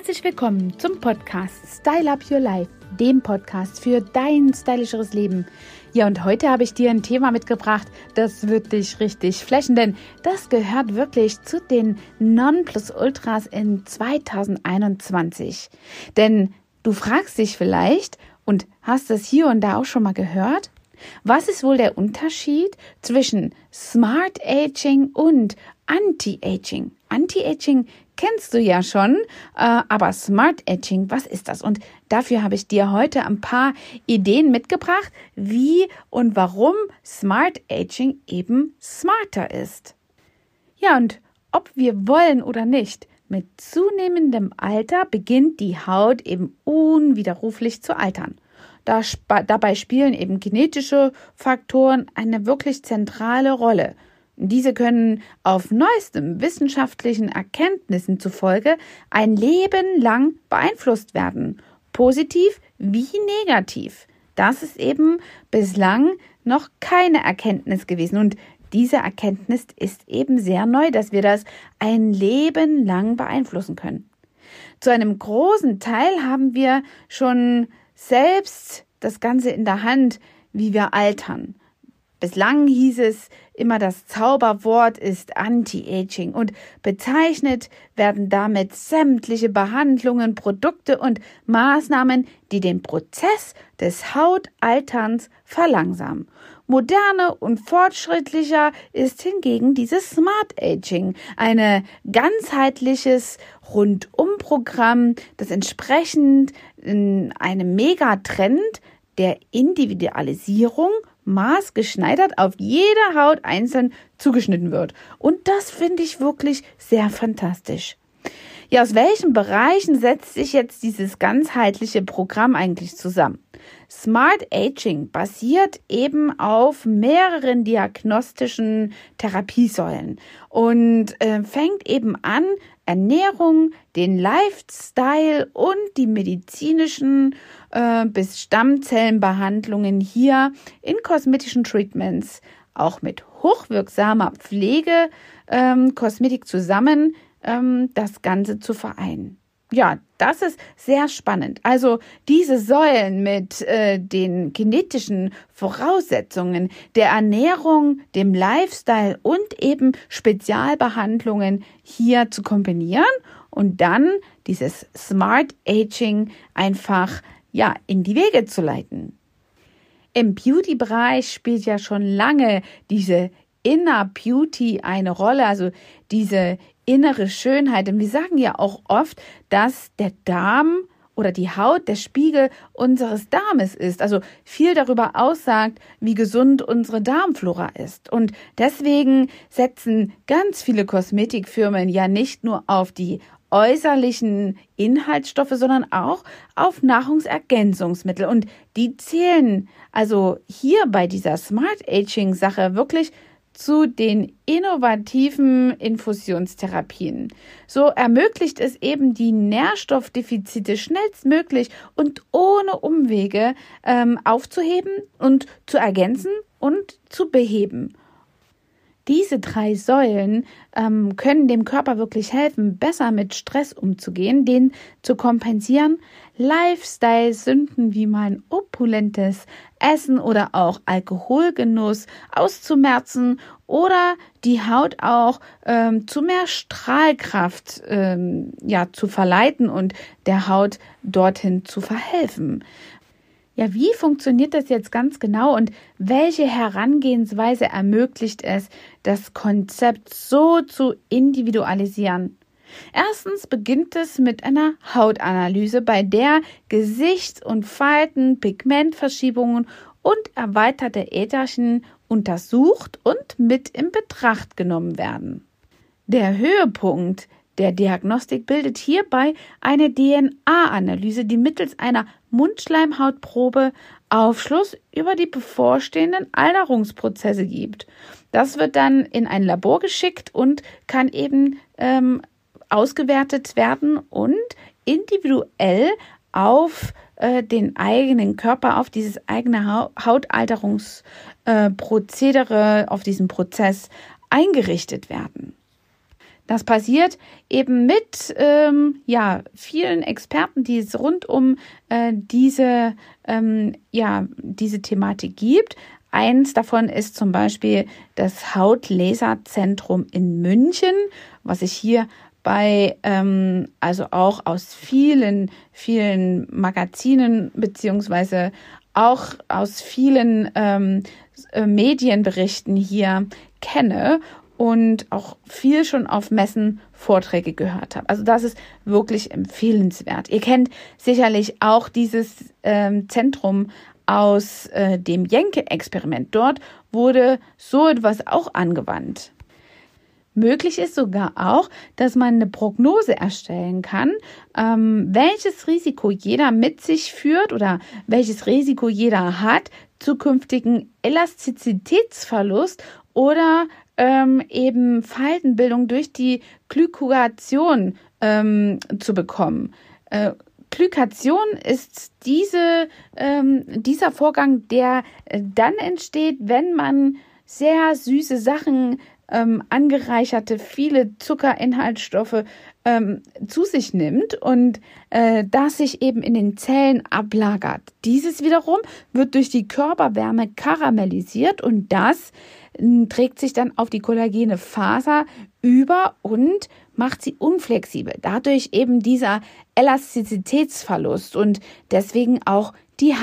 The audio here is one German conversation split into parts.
Herzlich willkommen zum Podcast Style Up Your Life, dem Podcast für dein stylischeres Leben. Ja, und heute habe ich dir ein Thema mitgebracht, das wird dich richtig flächen, denn das gehört wirklich zu den Nonplusultras in 2021. Denn du fragst dich vielleicht und hast es hier und da auch schon mal gehört, was ist wohl der Unterschied zwischen Smart Aging und Anti-Aging? Anti-Aging kennst du ja schon, äh, aber Smart Aging, was ist das? Und dafür habe ich dir heute ein paar Ideen mitgebracht, wie und warum Smart Aging eben smarter ist. Ja, und ob wir wollen oder nicht, mit zunehmendem Alter beginnt die Haut eben unwiderruflich zu altern. Da, dabei spielen eben genetische Faktoren eine wirklich zentrale Rolle. Diese können auf neuestem wissenschaftlichen Erkenntnissen zufolge ein Leben lang beeinflusst werden, positiv wie negativ. Das ist eben bislang noch keine Erkenntnis gewesen und diese Erkenntnis ist eben sehr neu, dass wir das ein Leben lang beeinflussen können. Zu einem großen Teil haben wir schon selbst das Ganze in der Hand, wie wir altern. Bislang hieß es immer, das Zauberwort ist Anti-Aging und bezeichnet werden damit sämtliche Behandlungen, Produkte und Maßnahmen, die den Prozess des Hautalterns verlangsamen. Moderne und fortschrittlicher ist hingegen dieses Smart Aging, ein ganzheitliches Rundumprogramm, das entsprechend in einem Megatrend der Individualisierung maßgeschneidert auf jede Haut einzeln zugeschnitten wird. Und das finde ich wirklich sehr fantastisch. Ja, aus welchen Bereichen setzt sich jetzt dieses ganzheitliche Programm eigentlich zusammen? Smart Aging basiert eben auf mehreren diagnostischen Therapiesäulen und äh, fängt eben an, Ernährung, den Lifestyle und die medizinischen äh, bis Stammzellenbehandlungen hier in kosmetischen Treatments auch mit hochwirksamer Pflege ähm, Kosmetik zusammen ähm, das Ganze zu vereinen. Ja, das ist sehr spannend. Also diese Säulen mit äh, den genetischen Voraussetzungen der Ernährung, dem Lifestyle und eben Spezialbehandlungen hier zu kombinieren und dann dieses Smart Aging einfach ja in die Wege zu leiten. Im Beauty-Bereich spielt ja schon lange diese Inner Beauty eine Rolle, also diese innere Schönheit. Und wir sagen ja auch oft, dass der Darm oder die Haut der Spiegel unseres Darmes ist, also viel darüber aussagt, wie gesund unsere Darmflora ist. Und deswegen setzen ganz viele Kosmetikfirmen ja nicht nur auf die äußerlichen Inhaltsstoffe, sondern auch auf Nahrungsergänzungsmittel. Und die zählen also hier bei dieser Smart Aging Sache wirklich zu den innovativen Infusionstherapien. So ermöglicht es eben die Nährstoffdefizite schnellstmöglich und ohne Umwege ähm, aufzuheben und zu ergänzen und zu beheben. Diese drei Säulen ähm, können dem Körper wirklich helfen, besser mit Stress umzugehen, den zu kompensieren, Lifestyle-Sünden wie mein opulentes Essen oder auch Alkoholgenuss auszumerzen oder die Haut auch ähm, zu mehr Strahlkraft ähm, ja zu verleiten und der Haut dorthin zu verhelfen. Ja, wie funktioniert das jetzt ganz genau und welche Herangehensweise ermöglicht es, das Konzept so zu individualisieren? Erstens beginnt es mit einer Hautanalyse, bei der Gesichts- und Falten, Pigmentverschiebungen und erweiterte Ätherchen untersucht und mit in Betracht genommen werden. Der Höhepunkt der Diagnostik bildet hierbei eine DNA-Analyse, die mittels einer Mundschleimhautprobe Aufschluss über die bevorstehenden Alterungsprozesse gibt. Das wird dann in ein Labor geschickt und kann eben ähm, ausgewertet werden und individuell auf äh, den eigenen Körper, auf dieses eigene Hautalterungsprozedere, auf diesen Prozess eingerichtet werden. Das passiert eben mit ähm, ja, vielen Experten, die es rund um äh, diese, ähm, ja, diese Thematik gibt. Eins davon ist zum Beispiel das Hautlaserzentrum in München, was ich hier bei, ähm, also auch aus vielen, vielen Magazinen beziehungsweise auch aus vielen ähm, äh, Medienberichten hier kenne und auch viel schon auf Messen Vorträge gehört habe. Also das ist wirklich empfehlenswert. Ihr kennt sicherlich auch dieses ähm, Zentrum aus äh, dem Jenke-Experiment. Dort wurde so etwas auch angewandt. Möglich ist sogar auch, dass man eine Prognose erstellen kann, ähm, welches Risiko jeder mit sich führt oder welches Risiko jeder hat, zukünftigen Elastizitätsverlust oder ähm, eben Faltenbildung durch die Glykation ähm, zu bekommen. Äh, Glykation ist diese, ähm, dieser Vorgang, der äh, dann entsteht, wenn man sehr süße Sachen ähm, angereicherte, viele Zuckerinhaltsstoffe ähm, zu sich nimmt und äh, das sich eben in den Zellen ablagert. Dieses wiederum wird durch die Körperwärme karamellisiert und das trägt sich dann auf die kollagene Faser über und macht sie unflexibel. Dadurch eben dieser Elastizitätsverlust und deswegen auch die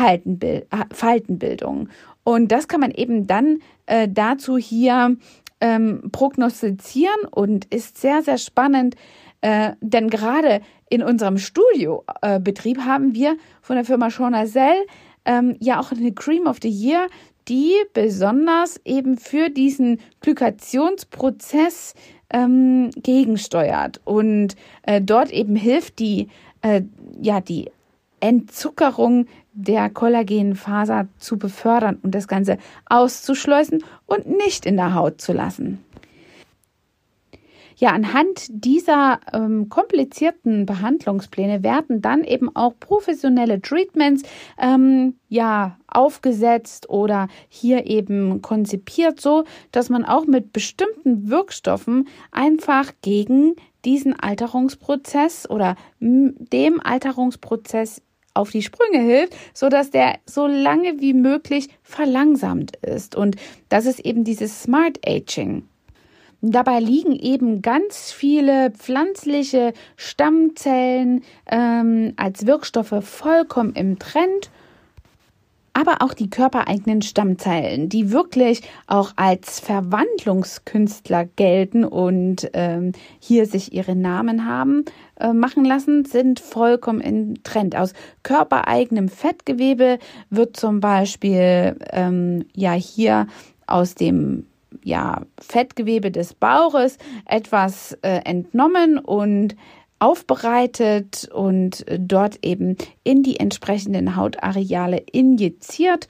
Faltenbildung. Und das kann man eben dann äh, dazu hier ähm, prognostizieren und ist sehr, sehr spannend, äh, denn gerade in unserem Studiobetrieb äh, haben wir von der Firma Schornazell ähm, ja auch eine Cream of the Year, die besonders eben für diesen Glykationsprozess ähm, gegensteuert und äh, dort eben hilft die äh, ja die Entzuckerung der Kollagenfaser zu befördern und das Ganze auszuschleusen und nicht in der Haut zu lassen. Ja, anhand dieser ähm, komplizierten Behandlungspläne werden dann eben auch professionelle Treatments ähm, ja aufgesetzt oder hier eben konzipiert, so dass man auch mit bestimmten Wirkstoffen einfach gegen diesen Alterungsprozess oder dem Alterungsprozess auf die Sprünge hilft, so dass der so lange wie möglich verlangsamt ist. Und das ist eben dieses Smart Aging. Dabei liegen eben ganz viele pflanzliche Stammzellen ähm, als Wirkstoffe vollkommen im Trend aber auch die körpereigenen Stammzellen, die wirklich auch als Verwandlungskünstler gelten und ähm, hier sich ihre Namen haben äh, machen lassen, sind vollkommen in Trend. Aus körpereigenem Fettgewebe wird zum Beispiel ähm, ja hier aus dem ja, Fettgewebe des Bauches etwas äh, entnommen und aufbereitet und dort eben in die entsprechenden Hautareale injiziert.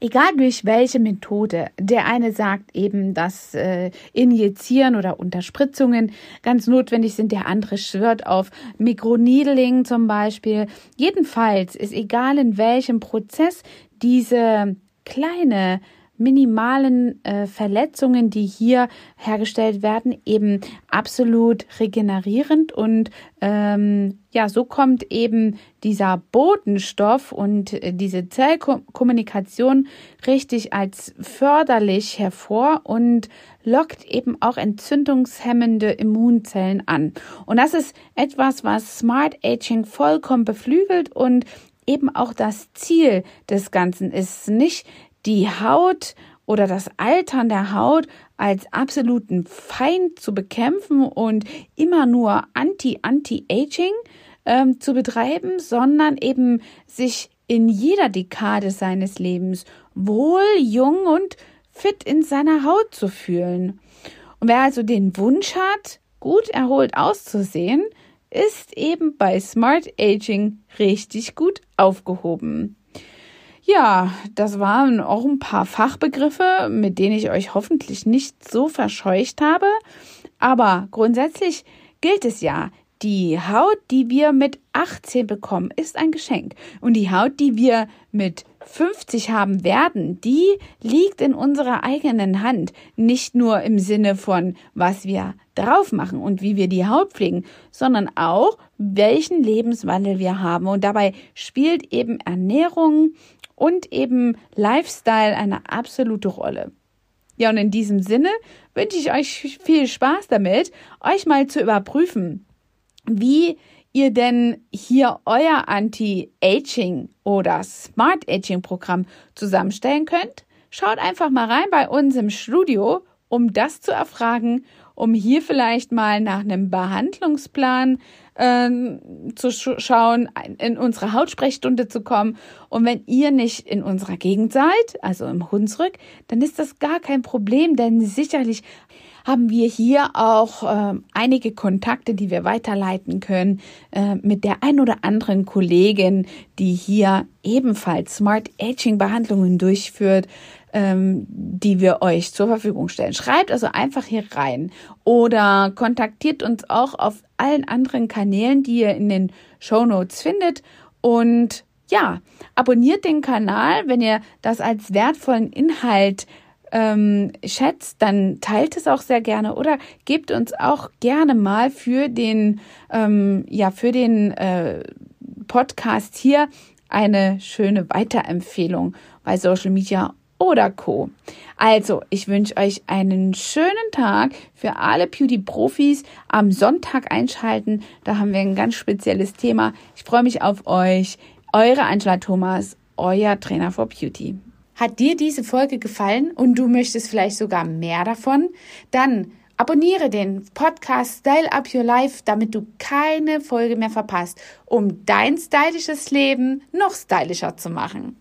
Egal durch welche Methode. Der eine sagt eben, dass äh, Injizieren oder Unterspritzungen ganz notwendig sind. Der andere schwört auf Mikroneedling zum Beispiel. Jedenfalls ist egal in welchem Prozess diese kleine minimalen äh, Verletzungen, die hier hergestellt werden, eben absolut regenerierend und ähm, ja, so kommt eben dieser Botenstoff und äh, diese Zellkommunikation richtig als förderlich hervor und lockt eben auch entzündungshemmende Immunzellen an. Und das ist etwas, was Smart Aging vollkommen beflügelt und eben auch das Ziel des Ganzen ist nicht die Haut oder das Altern der Haut als absoluten Feind zu bekämpfen und immer nur Anti-Anti-Aging ähm, zu betreiben, sondern eben sich in jeder Dekade seines Lebens wohl, jung und fit in seiner Haut zu fühlen. Und wer also den Wunsch hat, gut erholt auszusehen, ist eben bei Smart Aging richtig gut aufgehoben. Ja, das waren auch ein paar Fachbegriffe, mit denen ich euch hoffentlich nicht so verscheucht habe. Aber grundsätzlich gilt es ja, die Haut, die wir mit 18 bekommen, ist ein Geschenk. Und die Haut, die wir mit 50 haben werden, die liegt in unserer eigenen Hand. Nicht nur im Sinne von, was wir drauf machen und wie wir die Haut pflegen, sondern auch, welchen Lebenswandel wir haben. Und dabei spielt eben Ernährung und eben Lifestyle eine absolute Rolle. Ja, und in diesem Sinne wünsche ich euch viel Spaß damit, euch mal zu überprüfen, wie ihr denn hier euer Anti-Aging oder Smart Aging Programm zusammenstellen könnt, schaut einfach mal rein bei uns im Studio, um das zu erfragen, um hier vielleicht mal nach einem Behandlungsplan äh, zu sch schauen, in unsere Hautsprechstunde zu kommen. Und wenn ihr nicht in unserer Gegend seid, also im Hunsrück, dann ist das gar kein Problem, denn sicherlich haben wir hier auch äh, einige Kontakte, die wir weiterleiten können äh, mit der ein oder anderen Kollegin, die hier ebenfalls Smart Aging Behandlungen durchführt, ähm, die wir euch zur Verfügung stellen. Schreibt also einfach hier rein oder kontaktiert uns auch auf allen anderen Kanälen, die ihr in den Show Notes findet und ja, abonniert den Kanal, wenn ihr das als wertvollen Inhalt ähm, schätzt, dann teilt es auch sehr gerne oder gebt uns auch gerne mal für den, ähm, ja, für den äh, Podcast hier eine schöne Weiterempfehlung bei Social Media oder Co. Also, ich wünsche euch einen schönen Tag für alle Beauty-Profis. Am Sonntag einschalten, da haben wir ein ganz spezielles Thema. Ich freue mich auf euch. Eure Angela Thomas, euer Trainer for Beauty. Hat dir diese Folge gefallen und du möchtest vielleicht sogar mehr davon? Dann abonniere den Podcast Style Up Your Life, damit du keine Folge mehr verpasst, um dein stylisches Leben noch stylischer zu machen.